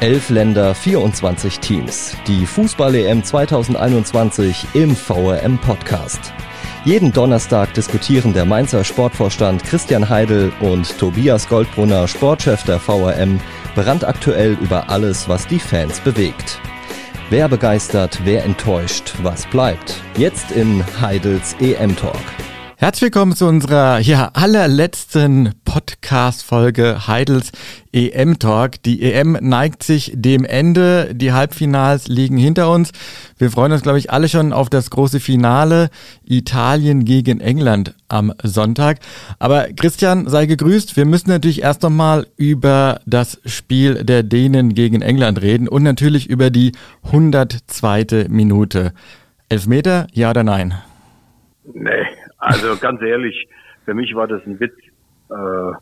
Elf Länder, 24 Teams. Die Fußball-EM 2021 im VRM Podcast. Jeden Donnerstag diskutieren der Mainzer Sportvorstand Christian Heidel und Tobias Goldbrunner, Sportchef der VRM, brandaktuell über alles, was die Fans bewegt. Wer begeistert, wer enttäuscht, was bleibt? Jetzt in Heidels EM-Talk. Herzlich willkommen zu unserer ja, allerletzten Podcast-Folge Heidels EM-Talk. Die EM neigt sich dem Ende. Die Halbfinals liegen hinter uns. Wir freuen uns, glaube ich, alle schon auf das große Finale Italien gegen England am Sonntag. Aber Christian, sei gegrüßt. Wir müssen natürlich erst nochmal über das Spiel der Dänen gegen England reden und natürlich über die 102. Minute. Elfmeter, ja oder nein? Nee, also ganz ehrlich, für mich war das ein Witz. Äh,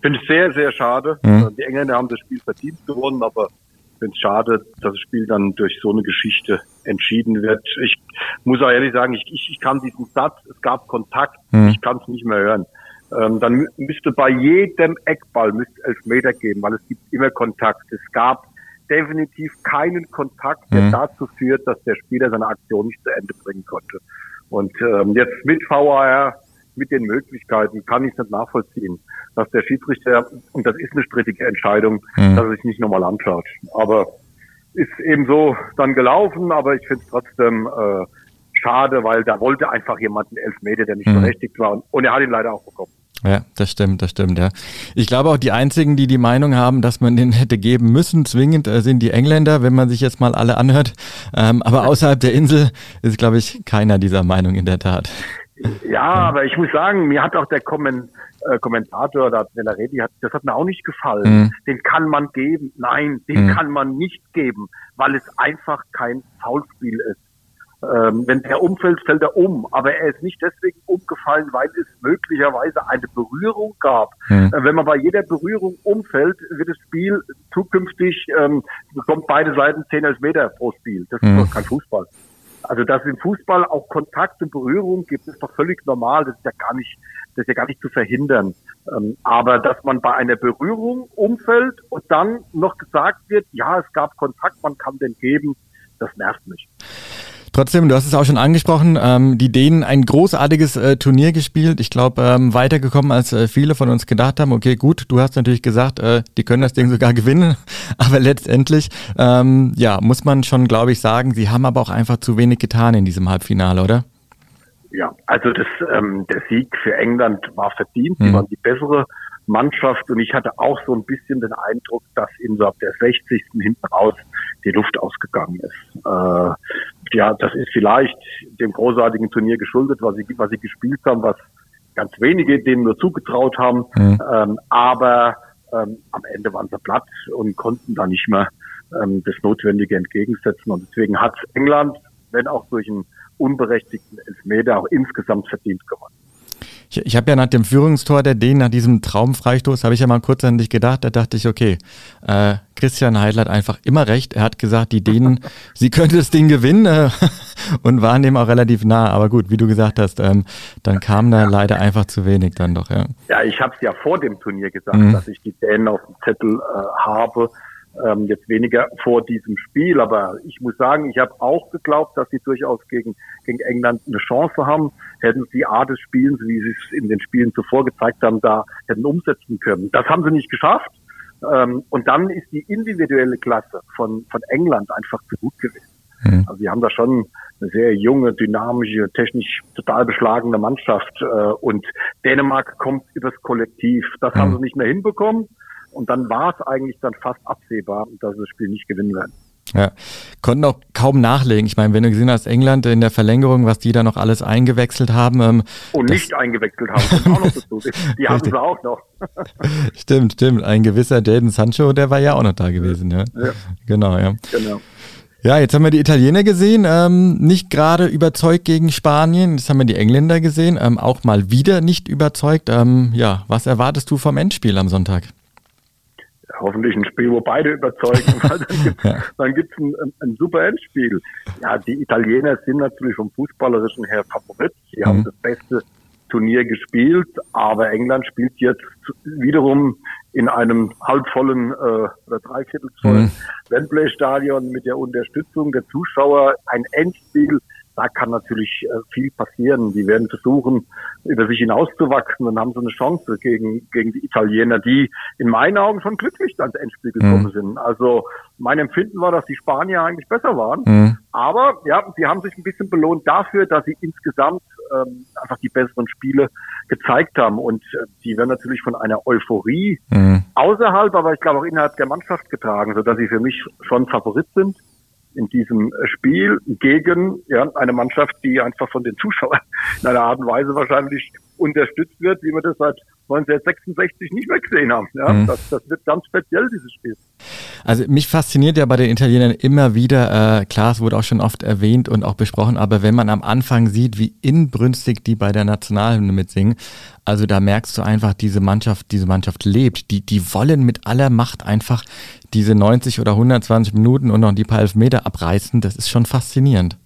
finde es sehr, sehr schade. Mhm. Die Engländer haben das Spiel verdient gewonnen, aber ich finde es schade, dass das Spiel dann durch so eine Geschichte entschieden wird. Ich muss auch ehrlich sagen, ich, ich, ich kann diesen Satz, es gab Kontakt, mhm. ich kann es nicht mehr hören. Ähm, dann müsste bei jedem Eckball müsste Elfmeter geben, weil es gibt immer Kontakt. Es gab definitiv keinen Kontakt, der mhm. dazu führt, dass der Spieler seine Aktion nicht zu Ende bringen konnte. Und ähm, jetzt mit VAR, mit den Möglichkeiten, kann ich es nicht nachvollziehen, dass der Schiedsrichter, und das ist eine strittige Entscheidung, mhm. dass er sich nicht nochmal anschaut. Aber ist eben so dann gelaufen, aber ich finde es trotzdem äh, schade, weil da wollte einfach jemand einen Elfmeter, der nicht mhm. berechtigt war. Und, und er hat ihn leider auch bekommen. Ja, das stimmt, das stimmt, ja. Ich glaube auch die einzigen, die die Meinung haben, dass man den hätte geben müssen, zwingend, äh, sind die Engländer, wenn man sich jetzt mal alle anhört. Ähm, aber außerhalb der Insel ist, glaube ich, keiner dieser Meinung in der Tat. Ja, aber ich muss sagen, mir hat auch der Kommen, äh, Kommentator, da Nellaredi, hat, das hat mir auch nicht gefallen. Mhm. Den kann man geben. Nein, den mhm. kann man nicht geben, weil es einfach kein Foulspiel ist. Ähm, wenn der umfällt, fällt er um. Aber er ist nicht deswegen umgefallen, weil es möglicherweise eine Berührung gab. Mhm. Äh, wenn man bei jeder Berührung umfällt, wird das Spiel zukünftig, ähm, bekommt beide Seiten 10 Meter pro Spiel. Das ist mhm. doch kein Fußball. Also dass es im Fußball auch Kontakt und Berührung gibt, ist doch völlig normal. Das ist ja gar nicht, das ist ja gar nicht zu verhindern. Ähm, aber dass man bei einer Berührung umfällt und dann noch gesagt wird, ja, es gab Kontakt, man kann den geben, das nervt mich. Trotzdem, du hast es auch schon angesprochen, ähm, die Dänen ein großartiges äh, Turnier gespielt. Ich glaube, ähm, weitergekommen, als äh, viele von uns gedacht haben. Okay, gut, du hast natürlich gesagt, äh, die können das Ding sogar gewinnen. Aber letztendlich, ähm, ja, muss man schon, glaube ich, sagen, sie haben aber auch einfach zu wenig getan in diesem Halbfinale, oder? Ja, also das, ähm, der Sieg für England war verdient. Sie mhm. waren die bessere Mannschaft und ich hatte auch so ein bisschen den Eindruck, dass in so ab der 60. hinten raus die Luft ausgegangen ist. Äh, ja, das ist vielleicht dem großartigen Turnier geschuldet, was sie, was sie gespielt haben, was ganz wenige denen nur zugetraut haben. Mhm. Ähm, aber ähm, am Ende waren sie platt und konnten da nicht mehr ähm, das Notwendige entgegensetzen. Und deswegen hat England, wenn auch durch einen unberechtigten Elfmeter, auch insgesamt verdient gewonnen. Ich, ich habe ja nach dem Führungstor der Dänen, nach diesem Traumfreistoß, habe ich ja mal kurz an dich gedacht. Da dachte ich, okay, äh, Christian Heidel hat einfach immer recht. Er hat gesagt, die Dänen, sie könnten das Ding gewinnen äh, und waren dem auch relativ nah. Aber gut, wie du gesagt hast, ähm, dann kam da leider einfach zu wenig dann doch. Ja, ja ich habe es ja vor dem Turnier gesagt, mhm. dass ich die Dänen auf dem Zettel äh, habe ähm, jetzt weniger vor diesem Spiel, aber ich muss sagen, ich habe auch geglaubt, dass sie durchaus gegen, gegen England eine Chance haben. Hätten sie die Art des Spielens, wie sie es in den Spielen zuvor gezeigt haben, da hätten umsetzen können. Das haben sie nicht geschafft. Ähm, und dann ist die individuelle Klasse von, von England einfach zu gut gewesen. Mhm. Also sie haben da schon eine sehr junge, dynamische, technisch total beschlagene Mannschaft. Äh, und Dänemark kommt übers Kollektiv. Das mhm. haben sie nicht mehr hinbekommen. Und dann war es eigentlich dann fast absehbar, dass sie das Spiel nicht gewinnen werden. Ja, konnten auch kaum nachlegen. Ich meine, wenn du gesehen hast, England in der Verlängerung, was die da noch alles eingewechselt haben. Ähm, und nicht eingewechselt haben, auch noch dazu. Die haben sie auch noch. stimmt, stimmt. Ein gewisser Jaden Sancho, der war ja auch noch da gewesen. Ja, ja. genau, ja. Genau. Ja, jetzt haben wir die Italiener gesehen, ähm, nicht gerade überzeugt gegen Spanien. Jetzt haben wir die Engländer gesehen, ähm, auch mal wieder nicht überzeugt. Ähm, ja, was erwartest du vom Endspiel am Sonntag? Hoffentlich ein Spiel, wo beide überzeugen, weil dann gibt es ein, ein, super Endspiel. Ja, die Italiener sind natürlich vom Fußballerischen her Favorit. Sie mhm. haben das beste Turnier gespielt, aber England spielt jetzt wiederum in einem halbvollen äh, oder dreiviertelvollen mhm. Wembley-Stadion mit der Unterstützung der Zuschauer ein Endspiel da kann natürlich äh, viel passieren. Die werden versuchen, über sich hinauszuwachsen und haben so eine Chance gegen, gegen die Italiener, die in meinen Augen schon glücklich ans Endspiel gekommen mhm. sind. Also mein Empfinden war, dass die Spanier eigentlich besser waren. Mhm. Aber ja, sie haben sich ein bisschen belohnt dafür, dass sie insgesamt ähm, einfach die besseren Spiele gezeigt haben. Und äh, die werden natürlich von einer Euphorie mhm. außerhalb, aber ich glaube auch innerhalb der Mannschaft getragen, sodass sie für mich schon Favorit sind in diesem Spiel gegen ja, eine Mannschaft, die einfach von den Zuschauern in einer Art und Weise wahrscheinlich unterstützt wird, wie wir das seit 1966 nicht mehr gesehen haben. Ja, mhm. das, das wird ganz speziell, dieses Spiel. Also mich fasziniert ja bei den Italienern immer wieder, äh, klar, es wurde auch schon oft erwähnt und auch besprochen, aber wenn man am Anfang sieht, wie inbrünstig die bei der Nationalhymne mitsingen, also da merkst du einfach, diese Mannschaft, diese Mannschaft lebt. Die, die wollen mit aller Macht einfach diese 90 oder 120 Minuten und noch die paar Elfmeter abreißen. Das ist schon faszinierend.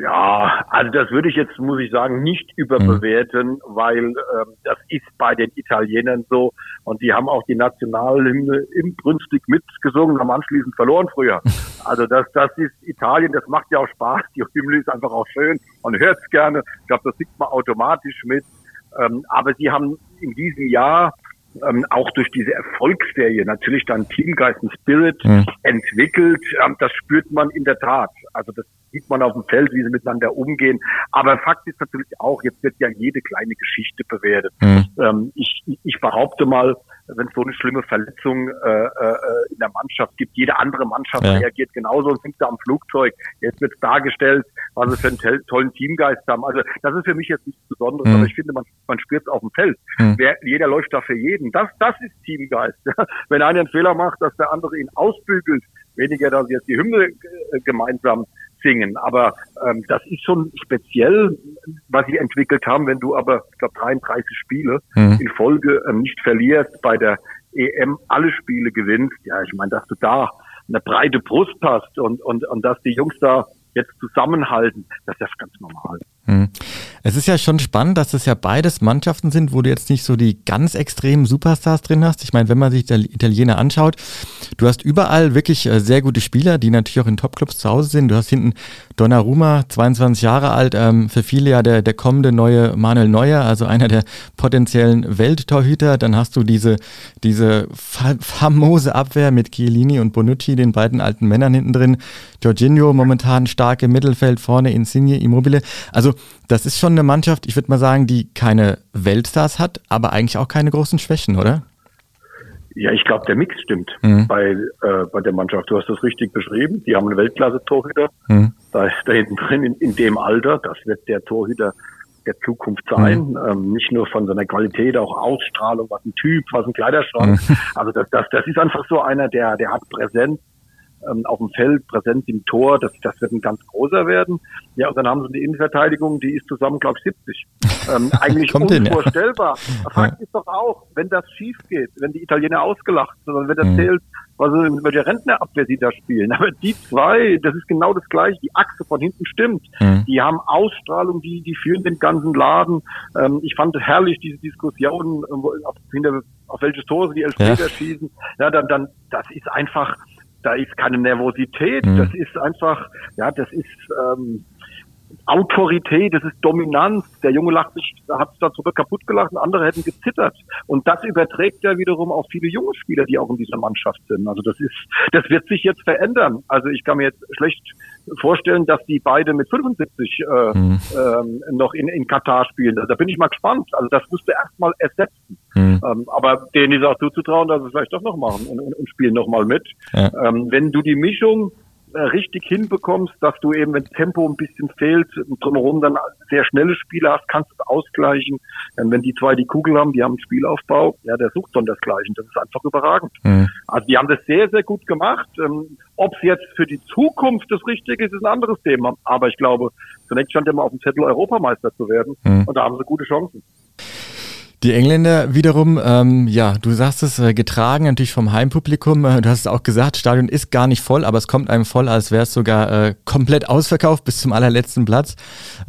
Ja, also das würde ich jetzt, muss ich sagen, nicht überbewerten, mhm. weil ähm, das ist bei den Italienern so und die haben auch die Nationalhymne inbrünstig mitgesungen, haben anschließend verloren früher. Also das, das ist Italien, das macht ja auch Spaß, die Hymne ist einfach auch schön, man hört es gerne, ich glaube, das sieht man automatisch mit, ähm, aber sie haben in diesem Jahr ähm, auch durch diese Erfolgsserie natürlich dann Teamgeist und Spirit mhm. entwickelt. Ähm, das spürt man in der Tat. Also das sieht man auf dem Feld, wie sie miteinander umgehen. Aber Fakt ist natürlich auch, jetzt wird ja jede kleine Geschichte bewertet. Mhm. Ähm, ich, ich behaupte mal, wenn es so eine schlimme Verletzung äh, äh, in der Mannschaft gibt, jede andere Mannschaft ja. reagiert genauso und sind da am Flugzeug. Jetzt wird dargestellt, was sie für einen tollen Teamgeist haben. Also das ist für mich jetzt nichts Besonderes, mhm. aber ich finde, man, man spürt es auf dem Feld. Mhm. Wer, jeder läuft da für jeden. Das, das ist Teamgeist. wenn einer einen Fehler macht, dass der andere ihn ausbügelt, weniger, dass jetzt die Hymne äh, gemeinsam singen. Aber ähm, das ist schon speziell, was sie entwickelt haben, wenn du aber, ich glaube, 33 Spiele mhm. in Folge ähm, nicht verlierst, bei der EM alle Spiele gewinnst. Ja, ich meine, dass du da eine breite Brust hast und, und, und dass die Jungs da jetzt zusammenhalten, das ist ganz normal. Hm. Es ist ja schon spannend, dass es ja beides Mannschaften sind, wo du jetzt nicht so die ganz extremen Superstars drin hast. Ich meine, wenn man sich die Italiener anschaut, du hast überall wirklich äh, sehr gute Spieler, die natürlich auch in Topclubs zu Hause sind. Du hast hinten Donnarumma, 22 Jahre alt, ähm, für viele ja der, der kommende neue Manuel Neuer, also einer der potenziellen Welttorhüter. Dann hast du diese, diese fa famose Abwehr mit Chiellini und Bonucci, den beiden alten Männern hinten drin. Jorginho momentan stark im Mittelfeld, vorne Insigne, Immobile. Also das ist schon eine Mannschaft, ich würde mal sagen, die keine Weltstars hat, aber eigentlich auch keine großen Schwächen, oder? Ja, ich glaube, der Mix stimmt mhm. bei, äh, bei der Mannschaft. Du hast das richtig beschrieben. Die haben einen Weltklasse-Torhüter. Mhm. Da, da hinten drin, in, in dem Alter, das wird der Torhüter der Zukunft sein. Mhm. Ähm, nicht nur von seiner Qualität, auch Ausstrahlung, was ein Typ, was ein Kleiderschrank. Mhm. Also das, das, das ist einfach so einer, der, der hat Präsenz, ähm, auf dem Feld, präsent im Tor, das, das wird ein ganz großer werden. Ja, und dann haben sie eine Innenverteidigung, die ist zusammen, glaube ich, 70. Ähm, eigentlich unvorstellbar. Hin, ja. Fakt ist doch auch, wenn das schief geht, wenn die Italiener ausgelacht sind, dann wird erzählt, mhm. was der Rentnerabwehr sie da spielen. Aber die zwei, das ist genau das Gleiche. Die Achse von hinten stimmt. Mhm. Die haben Ausstrahlung, die, die führen den ganzen Laden. Ähm, ich fand herrlich diese Diskussion, auf, hinter, auf welches Tor sie die Elfmeter ja. schießen. Ja, dann, dann, das ist einfach, da ist keine Nervosität, mhm. das ist einfach, ja, das ist ähm, Autorität, das ist Dominanz. Der Junge lacht sich, hat sich da zurück kaputt gelacht, andere hätten gezittert. Und das überträgt ja wiederum auf viele junge Spieler, die auch in dieser Mannschaft sind. Also das ist, das wird sich jetzt verändern. Also ich kann mir jetzt schlecht vorstellen, dass die beide mit 75 äh, mhm. ähm, noch in, in Katar spielen. Also da bin ich mal gespannt. Also das musst du erstmal ersetzen. Mhm. Ähm, aber denen ist auch zuzutrauen, dass sie es vielleicht doch noch machen und, und, und spielen nochmal mit. Ja. Ähm, wenn du die Mischung richtig hinbekommst, dass du eben, wenn Tempo ein bisschen fehlt, drumherum dann sehr schnelle Spieler hast, kannst du es ausgleichen. Denn wenn die zwei die Kugel haben, die haben einen Spielaufbau, ja, der sucht dann das Gleiche. Das ist einfach überragend. Mhm. Also die haben das sehr, sehr gut gemacht. Ähm, Ob es jetzt für die Zukunft das Richtige ist, ist ein anderes Thema. Aber ich glaube, zunächst stand ja mal auf dem Zettel, Europameister zu werden. Mhm. Und da haben sie gute Chancen. Die Engländer wiederum, ähm, ja, du sagst es, äh, getragen natürlich vom Heimpublikum. Äh, du hast es auch gesagt, Stadion ist gar nicht voll, aber es kommt einem voll, als wäre es sogar äh, komplett ausverkauft bis zum allerletzten Platz.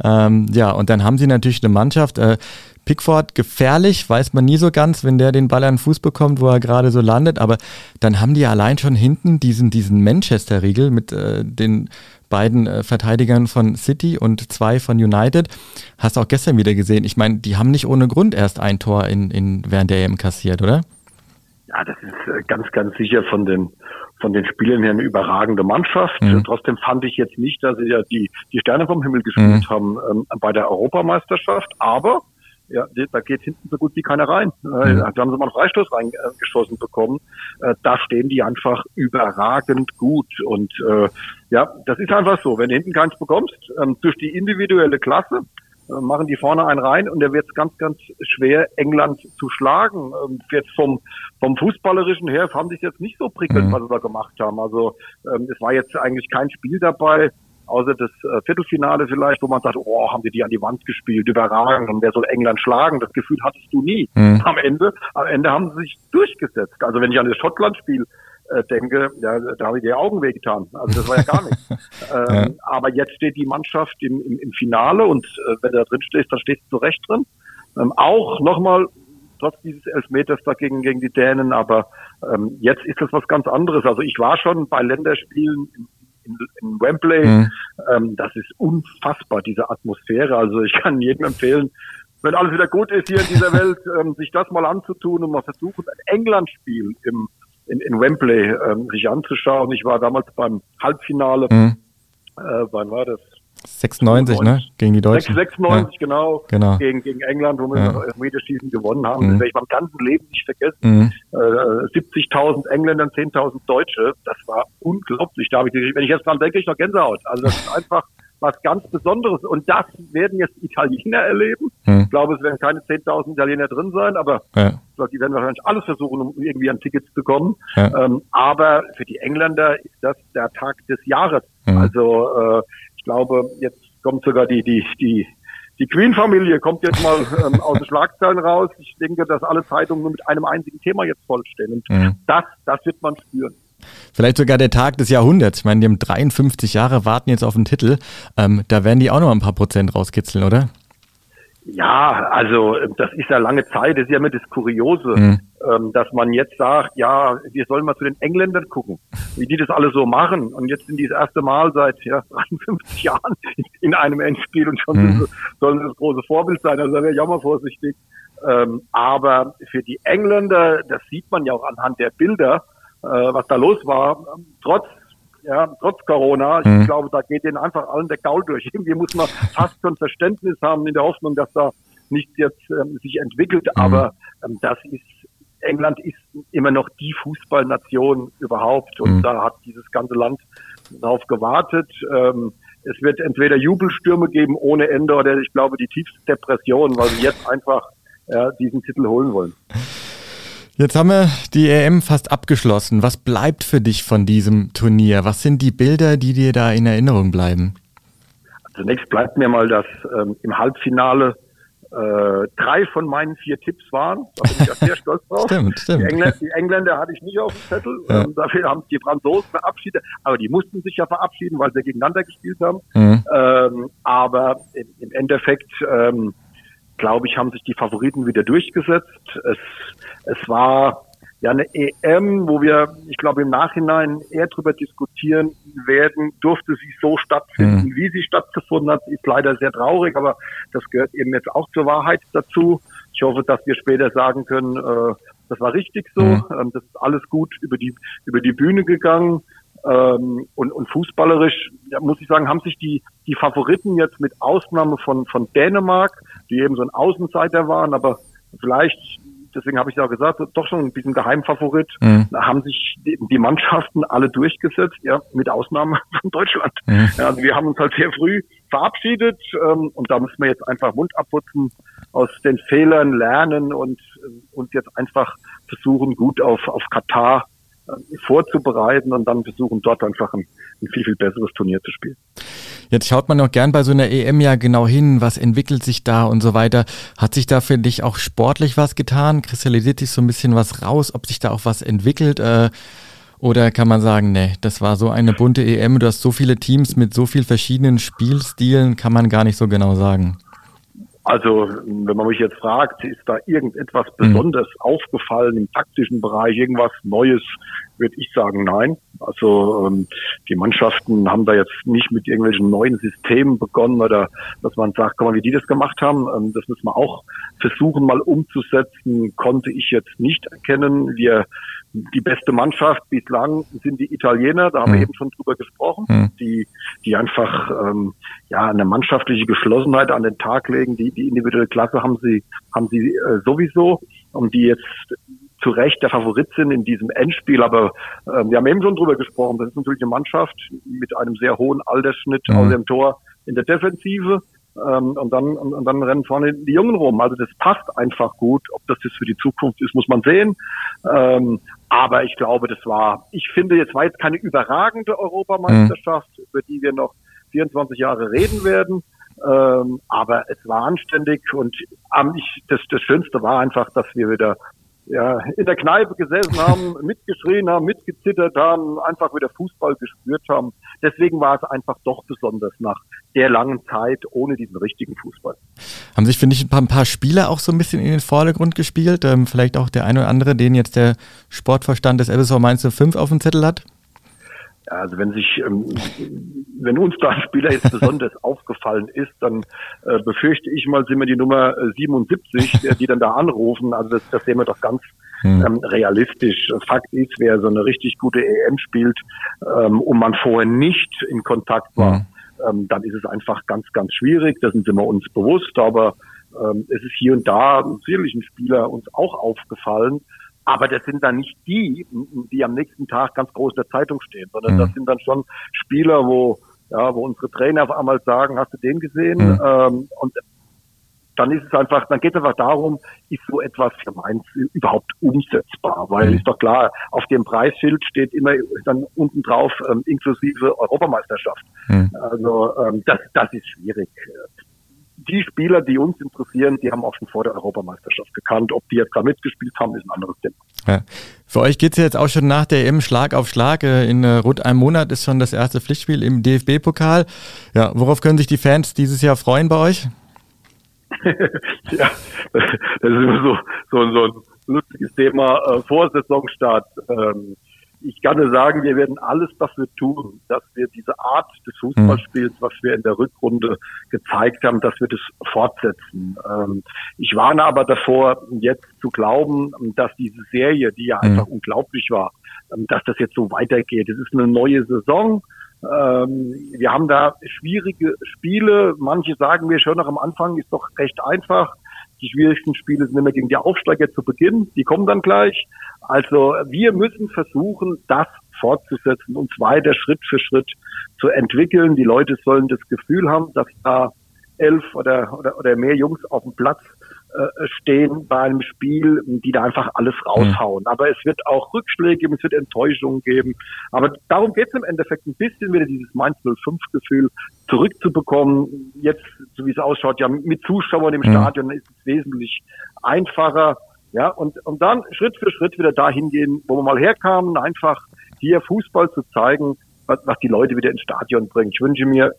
Ähm, ja, und dann haben sie natürlich eine Mannschaft. Äh, Pickford gefährlich, weiß man nie so ganz, wenn der den Ball an den Fuß bekommt, wo er gerade so landet. Aber dann haben die allein schon hinten diesen, diesen Manchester-Riegel mit äh, den beiden äh, Verteidigern von City und zwei von United. Hast du auch gestern wieder gesehen. Ich meine, die haben nicht ohne Grund erst ein Tor in, in, während der EM kassiert, oder? Ja, das ist äh, ganz, ganz sicher von den von den Spielern her eine überragende Mannschaft. Mhm. Trotzdem fand ich jetzt nicht, dass sie ja die, die Sterne vom Himmel gespielt mhm. haben ähm, bei der Europameisterschaft. Aber ja, da geht hinten so gut wie keiner rein. Äh, mhm. Da haben sie mal einen Freistoß reingeschossen bekommen. Äh, da stehen die einfach überragend gut. Und äh, ja, das ist einfach so. Wenn du hinten keins bekommst, ähm, durch die individuelle Klasse, äh, machen die vorne einen rein und da wird es ganz, ganz schwer, England zu schlagen. Ähm, jetzt vom, vom Fußballerischen her fand ich jetzt nicht so prickelnd, mhm. was sie da gemacht haben. Also ähm, es war jetzt eigentlich kein Spiel dabei, außer das äh, Viertelfinale vielleicht, wo man sagt, oh, haben die die an die Wand gespielt, überragend und wer soll England schlagen? Das Gefühl hattest du nie. Mhm. Am Ende, am Ende haben sie sich durchgesetzt. Also wenn ich an das Schottland-Spiel äh, denke, ja, da habe ich die Augen wehgetan. Also das war ja gar nichts. ähm, ja. Aber jetzt steht die Mannschaft im, im, im Finale und äh, wenn du da drin stehst, dann stehst du recht drin. Ähm, auch nochmal trotz dieses Elfmeters dagegen gegen die Dänen, aber ähm, jetzt ist das was ganz anderes. Also ich war schon bei Länderspielen im in, in Wembley. Mhm. Ähm, das ist unfassbar, diese Atmosphäre. Also ich kann jedem empfehlen, wenn alles wieder gut ist hier in dieser Welt, ähm, sich das mal anzutun und mal versuchen, ein England-Spiel im, in, in Wembley ähm, sich anzuschauen. Ich war damals beim Halbfinale. Mhm. Äh, wann war das? 96, ne? Gegen die Deutschen. 96, ja. genau, genau. Gegen, gegen England, wo wir ja. das Elfmeterschießen gewonnen haben. Mhm. Das werde ich meinem ganzen Leben nicht vergessen. Mhm. Äh, 70.000 Engländer, 10.000 Deutsche. Das war unglaublich. Da habe ich, wenn ich jetzt dran denke, ich noch Gänsehaut. Also das ist einfach was ganz Besonderes. Und das werden jetzt Italiener erleben. Mhm. Ich glaube, es werden keine 10.000 Italiener drin sein, aber ja. die werden wahrscheinlich alles versuchen, um irgendwie an Tickets zu kommen. Ja. Ähm, aber für die Engländer ist das der Tag des Jahres. Mhm. Also äh, ich glaube, jetzt kommt sogar die, die, die, die Queen-Familie kommt jetzt mal ähm, aus den Schlagzeilen raus. Ich denke, dass alle Zeitungen nur mit einem einzigen Thema jetzt vollstehen. Und mhm. das, das wird man spüren. Vielleicht sogar der Tag des Jahrhunderts. Ich meine, die haben 53 Jahre, warten jetzt auf den Titel. Ähm, da werden die auch noch ein paar Prozent rauskitzeln, oder? Ja, also das ist ja lange Zeit, das ist ja immer das Kuriose, mhm. ähm, dass man jetzt sagt, ja, wir sollen mal zu den Engländern gucken, wie die das alle so machen. Und jetzt sind die das erste Mal seit ja, 53 Jahren in einem Endspiel und schon mhm. sollen sie das große Vorbild sein. Also da wäre ich auch mal vorsichtig. Ähm, aber für die Engländer, das sieht man ja auch anhand der Bilder, äh, was da los war, trotz ja, trotz Corona. Ich mhm. glaube, da geht denen einfach allen der Gaul durch. Irgendwie muss man fast schon Verständnis haben in der Hoffnung, dass da nichts jetzt ähm, sich entwickelt. Mhm. Aber ähm, das ist, England ist immer noch die Fußballnation überhaupt und mhm. da hat dieses ganze Land darauf gewartet. Ähm, es wird entweder Jubelstürme geben ohne Ende oder ich glaube die tiefste Depression, weil sie jetzt einfach ja, diesen Titel holen wollen. Jetzt haben wir die EM fast abgeschlossen. Was bleibt für dich von diesem Turnier? Was sind die Bilder, die dir da in Erinnerung bleiben? Zunächst bleibt mir mal, dass ähm, im Halbfinale äh, drei von meinen vier Tipps waren. Da bin ich auch sehr stolz drauf. stimmt, stimmt. Die Engländer, die Engländer, hatte ich nicht auf dem Zettel. Ja. Ähm, dafür haben die Franzosen verabschiedet. Aber die mussten sich ja verabschieden, weil sie gegeneinander gespielt haben. Mhm. Ähm, aber im, im Endeffekt ähm, glaube ich, haben sich die Favoriten wieder durchgesetzt. Es, es war ja eine EM, wo wir, ich glaube, im Nachhinein eher darüber diskutieren werden, durfte sie so stattfinden, mhm. wie sie stattgefunden hat. Ist leider sehr traurig, aber das gehört eben jetzt auch zur Wahrheit dazu. Ich hoffe, dass wir später sagen können, äh, das war richtig so, mhm. ähm, das ist alles gut über die, über die Bühne gegangen. Ähm, und, und fußballerisch, ja, muss ich sagen, haben sich die, die Favoriten jetzt mit Ausnahme von, von Dänemark, die eben so ein Außenseiter waren, aber vielleicht, deswegen habe ich ja auch gesagt, doch schon ein bisschen Geheimfavorit, mhm. haben sich die, die, Mannschaften alle durchgesetzt, ja, mit Ausnahme von Deutschland. Mhm. Ja, also wir haben uns halt sehr früh verabschiedet ähm, und da müssen wir jetzt einfach Mund abputzen, aus den Fehlern lernen und, und jetzt einfach versuchen, gut auf, auf Katar vorzubereiten und dann versuchen, dort einfach ein, ein viel, viel besseres Turnier zu spielen. Jetzt schaut man noch gern bei so einer EM ja genau hin, was entwickelt sich da und so weiter. Hat sich da für dich auch sportlich was getan? Kristallisiert sich so ein bisschen was raus, ob sich da auch was entwickelt? Äh, oder kann man sagen, nee, das war so eine bunte EM, du hast so viele Teams mit so vielen verschiedenen Spielstilen, kann man gar nicht so genau sagen. Also, wenn man mich jetzt fragt, ist da irgendetwas besonders mhm. aufgefallen im taktischen Bereich, irgendwas Neues, würde ich sagen, nein. Also ähm, die Mannschaften haben da jetzt nicht mit irgendwelchen neuen Systemen begonnen oder dass man sagt, guck mal, wie die das gemacht haben. Ähm, das müssen wir auch versuchen mal umzusetzen, konnte ich jetzt nicht erkennen. Wir die beste Mannschaft bislang sind die Italiener, da haben mhm. wir eben schon drüber gesprochen, mhm. die, die einfach ähm, ja eine mannschaftliche Geschlossenheit an den Tag legen. Die, die individuelle Klasse haben sie, haben sie äh, sowieso, und die jetzt zu Recht der Favorit sind in diesem Endspiel. Aber äh, wir haben eben schon drüber gesprochen. Das ist natürlich eine Mannschaft mit einem sehr hohen Altersschnitt mhm. aus dem Tor in der Defensive. Ähm, und dann und, und dann rennen vorne die Jungen rum. Also das passt einfach gut. Ob das jetzt für die Zukunft ist, muss man sehen. Ähm, aber ich glaube, das war, ich finde, jetzt war jetzt keine überragende Europameisterschaft, mhm. über die wir noch 24 Jahre reden werden. Ähm, aber es war anständig und ähm, ich, das, das Schönste war einfach, dass wir wieder ja, in der Kneipe gesessen haben, mitgeschrien haben, mitgezittert haben, einfach wieder Fußball gespürt haben. Deswegen war es einfach doch besonders nach der langen Zeit ohne diesen richtigen Fußball. Haben sich, finde ich, ein paar, ein paar Spieler auch so ein bisschen in den Vordergrund gespielt? Ähm, vielleicht auch der eine oder andere, den jetzt der Sportverstand des FSV Mainz 5 auf dem Zettel hat? Ja, also wenn sich, ähm, wenn uns da ein Spieler jetzt besonders aufgefallen ist, dann äh, befürchte ich mal, sind wir die Nummer 77, äh, die dann da anrufen. Also das, das sehen wir doch ganz hm. ähm, realistisch. Fakt ist, wer so eine richtig gute EM spielt ähm, und man vorher nicht in Kontakt war, hm. ähm, dann ist es einfach ganz, ganz schwierig. Das sind wir uns bewusst, aber ähm, es ist hier und da sicherlich ein Spieler uns auch aufgefallen, aber das sind dann nicht die, die am nächsten Tag ganz groß in der Zeitung stehen, sondern mhm. das sind dann schon Spieler, wo, ja, wo unsere Trainer auf einmal sagen, hast du den gesehen? Mhm. Ähm, und dann ist es einfach, dann geht es einfach darum, ist so etwas für Mainz überhaupt umsetzbar? Weil mhm. ist doch klar, auf dem Preisschild steht immer dann unten drauf ähm, inklusive Europameisterschaft. Mhm. Also ähm, das, das ist schwierig die Spieler, die uns interessieren, die haben auch schon vor der Europameisterschaft gekannt. Ob die jetzt da mitgespielt haben, ist ein anderes Thema. Ja. Für euch geht es jetzt auch schon nach der EM Schlag auf Schlag. Äh, in äh, rund einem Monat ist schon das erste Pflichtspiel im DFB-Pokal. Ja, worauf können sich die Fans dieses Jahr freuen bei euch? ja, das ist immer so, so, so ein lustiges Thema. Äh, vor Saisonstart. Ähm, ich kann nur sagen, wir werden alles dafür tun, dass wir diese Art des Fußballspiels, was wir in der Rückrunde gezeigt haben, dass wir das fortsetzen. Ähm, ich warne aber davor, jetzt zu glauben, dass diese Serie, die ja einfach mhm. unglaublich war, ähm, dass das jetzt so weitergeht. Es ist eine neue Saison. Ähm, wir haben da schwierige Spiele. Manche sagen mir schon noch am Anfang ist doch recht einfach. Die schwierigsten Spiele sind immer gegen die Aufsteiger zu Beginn. Die kommen dann gleich. Also wir müssen versuchen, das fortzusetzen, uns weiter Schritt für Schritt zu entwickeln. Die Leute sollen das Gefühl haben, dass da elf oder, oder, oder mehr Jungs auf dem Platz äh, stehen bei einem Spiel, die da einfach alles raushauen. Mhm. Aber es wird auch Rückschläge geben, es wird Enttäuschungen geben. Aber darum geht es im Endeffekt ein bisschen wieder dieses Mainz 05-Gefühl zurückzubekommen. Jetzt, so wie es ausschaut, ja mit Zuschauern im mhm. Stadion ist es wesentlich einfacher. Ja, und, und dann Schritt für Schritt wieder dahin gehen, wo wir mal herkamen, einfach hier Fußball zu zeigen, was, was die Leute wieder ins Stadion bringt. Ich wünsche mir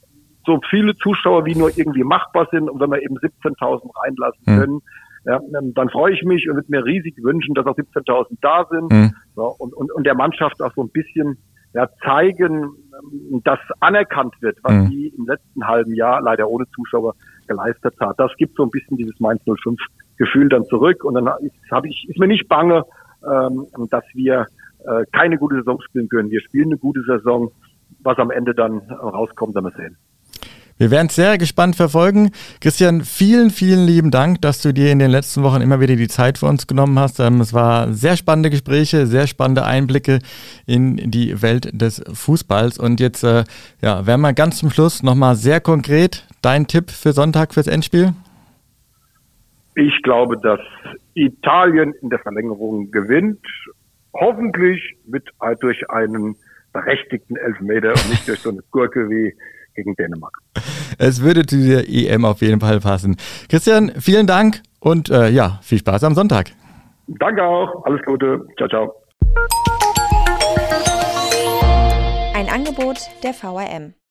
so viele Zuschauer, wie nur irgendwie machbar sind. Und wenn wir eben 17.000 reinlassen hm. können, ja, dann freue ich mich und würde mir riesig wünschen, dass auch 17.000 da sind mhm. so, und, und, und der Mannschaft auch so ein bisschen ja, zeigen, dass anerkannt wird, was mhm. die im letzten halben Jahr leider ohne Zuschauer geleistet hat. Das gibt so ein bisschen dieses Mainz 05 Gefühl dann zurück und dann ist, hab ich, ist mir nicht bange, ähm, dass wir äh, keine gute Saison spielen können. Wir spielen eine gute Saison. Was am Ende dann rauskommt, werden wir sehen. Wir werden es sehr gespannt verfolgen. Christian, vielen, vielen lieben Dank, dass du dir in den letzten Wochen immer wieder die Zeit für uns genommen hast. Ähm, es war sehr spannende Gespräche, sehr spannende Einblicke in die Welt des Fußballs. Und jetzt äh, ja, werden wir ganz zum Schluss nochmal sehr konkret dein Tipp für Sonntag fürs Endspiel. Ich glaube, dass Italien in der Verlängerung gewinnt hoffentlich mit äh, durch einen berechtigten Elfmeter und nicht durch so eine Gurke wie gegen Dänemark. Es würde zu dieser EM auf jeden Fall passen. Christian, vielen Dank und äh, ja, viel Spaß am Sonntag. Danke auch, alles Gute, ciao, ciao. Ein Angebot der VRM.